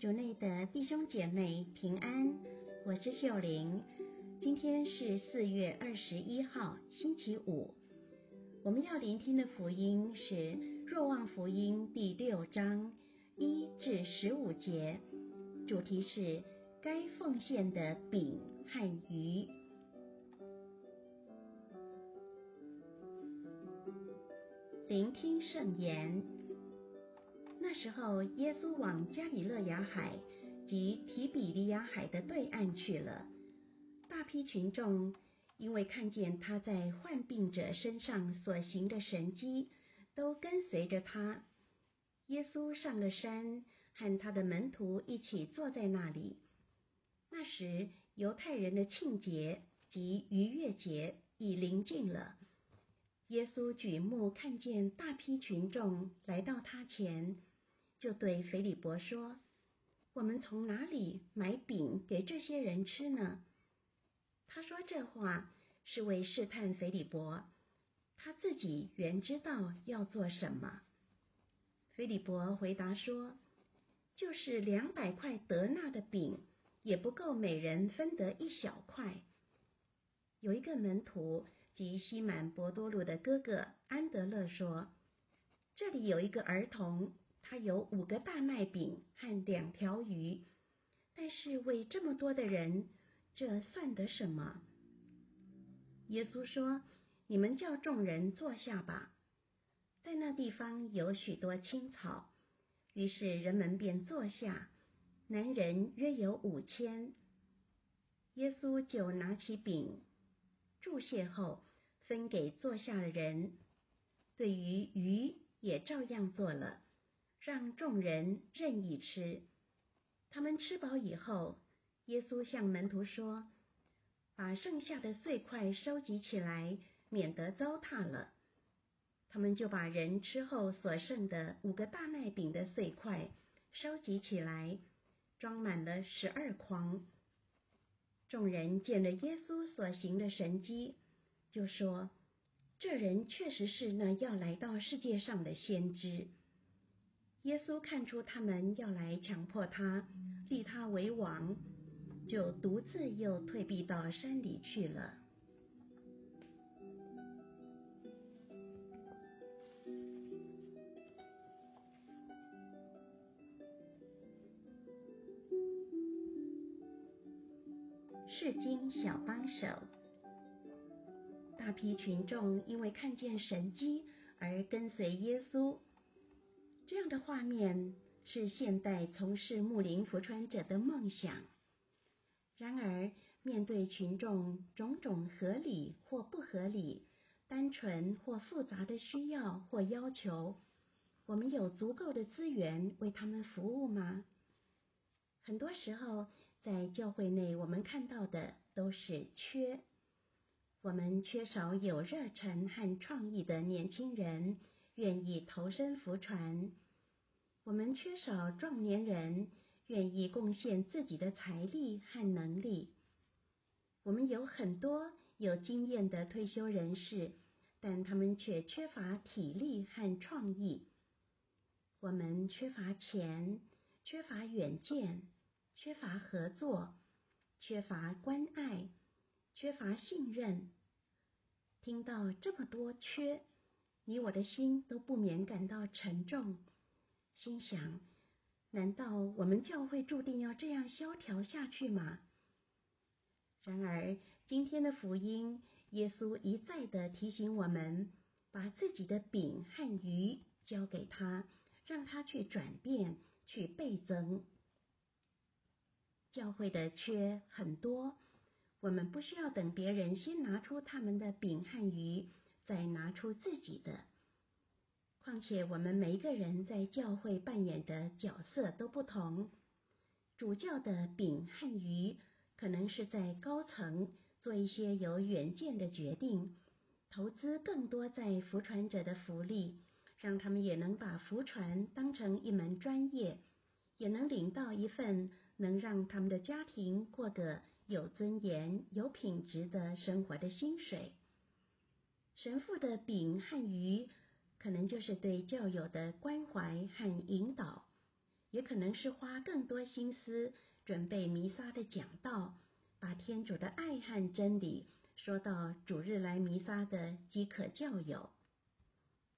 主内的弟兄姐妹平安，我是秀玲。今天是四月二十一号，星期五。我们要聆听的福音是《若望福音》第六章一至十五节，主题是该奉献的饼和鱼。聆听圣言。那时候，耶稣往加里肋亚海及提比利亚海的对岸去了。大批群众因为看见他在患病者身上所行的神迹，都跟随着他。耶稣上了山，和他的门徒一起坐在那里。那时，犹太人的庆节及逾越节已临近了。耶稣举目看见大批群众来到他前。就对腓利伯说：“我们从哪里买饼给这些人吃呢？”他说这话是为试探腓利伯，他自己原知道要做什么。腓利伯回答说：“就是两百块德纳的饼，也不够每人分得一小块。”有一个门徒即西满伯多禄的哥哥安德勒说：“这里有一个儿童。”他有五个大麦饼和两条鱼，但是为这么多的人，这算得什么？耶稣说：“你们叫众人坐下吧。”在那地方有许多青草，于是人们便坐下，男人约有五千。耶稣就拿起饼，祝谢后分给坐下的人，对于鱼也照样做了。让众人任意吃。他们吃饱以后，耶稣向门徒说：“把剩下的碎块收集起来，免得糟蹋了。”他们就把人吃后所剩的五个大麦饼的碎块收集起来，装满了十二筐。众人见了耶稣所行的神迹，就说：“这人确实是那要来到世界上的先知。”耶稣看出他们要来强迫他，立他为王，就独自又退避到山里去了。释经小帮手，大批群众因为看见神迹而跟随耶稣。的画面是现代从事牧灵福传者的梦想。然而，面对群众种种合理或不合理、单纯或复杂的需要或要求，我们有足够的资源为他们服务吗？很多时候，在教会内，我们看到的都是缺。我们缺少有热忱和创意的年轻人。愿意投身福传，我们缺少壮年人愿意贡献自己的财力和能力。我们有很多有经验的退休人士，但他们却缺乏体力和创意。我们缺乏钱，缺乏远见，缺乏合作，缺乏关爱，缺乏信任。听到这么多缺。你我的心都不免感到沉重，心想：难道我们教会注定要这样萧条下去吗？然而，今天的福音，耶稣一再的提醒我们，把自己的饼和鱼交给他，让他去转变，去倍增。教会的缺很多，我们不需要等别人先拿出他们的饼和鱼。再拿出自己的。况且我们每一个人在教会扮演的角色都不同。主教的饼和鱼，可能是在高层做一些有远见的决定，投资更多在福船者的福利，让他们也能把福船当成一门专业，也能领到一份能让他们的家庭过得有尊严、有品质的生活的薪水。神父的饼和鱼，可能就是对教友的关怀和引导，也可能是花更多心思准备弥撒的讲道，把天主的爱和真理说到主日来弥撒的饥渴教友。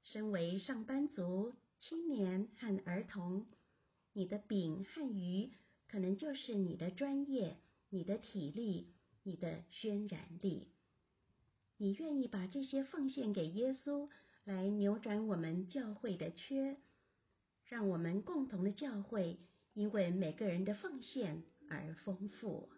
身为上班族、青年和儿童，你的饼和鱼可能就是你的专业、你的体力、你的渲染力。你愿意把这些奉献给耶稣，来扭转我们教会的缺，让我们共同的教会因为每个人的奉献而丰富。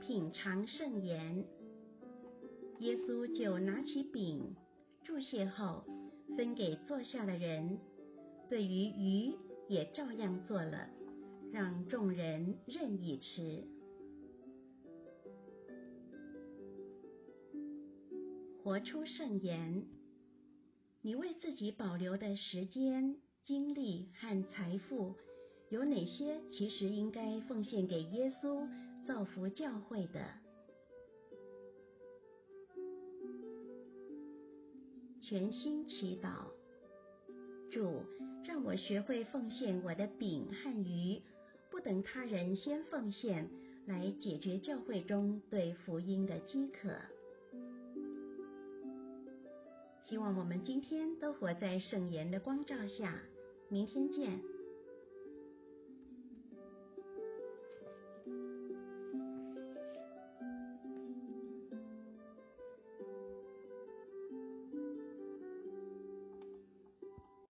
品尝圣言，耶稣就拿起饼，祝谢后分给坐下的人，对于鱼也照样做了，让众人任意吃。活出圣言，你为自己保留的时间、精力和财富，有哪些其实应该奉献给耶稣？造福教会的。全心祈祷，主，让我学会奉献我的饼和鱼，不等他人先奉献，来解决教会中对福音的饥渴。希望我们今天都活在圣言的光照下。明天见。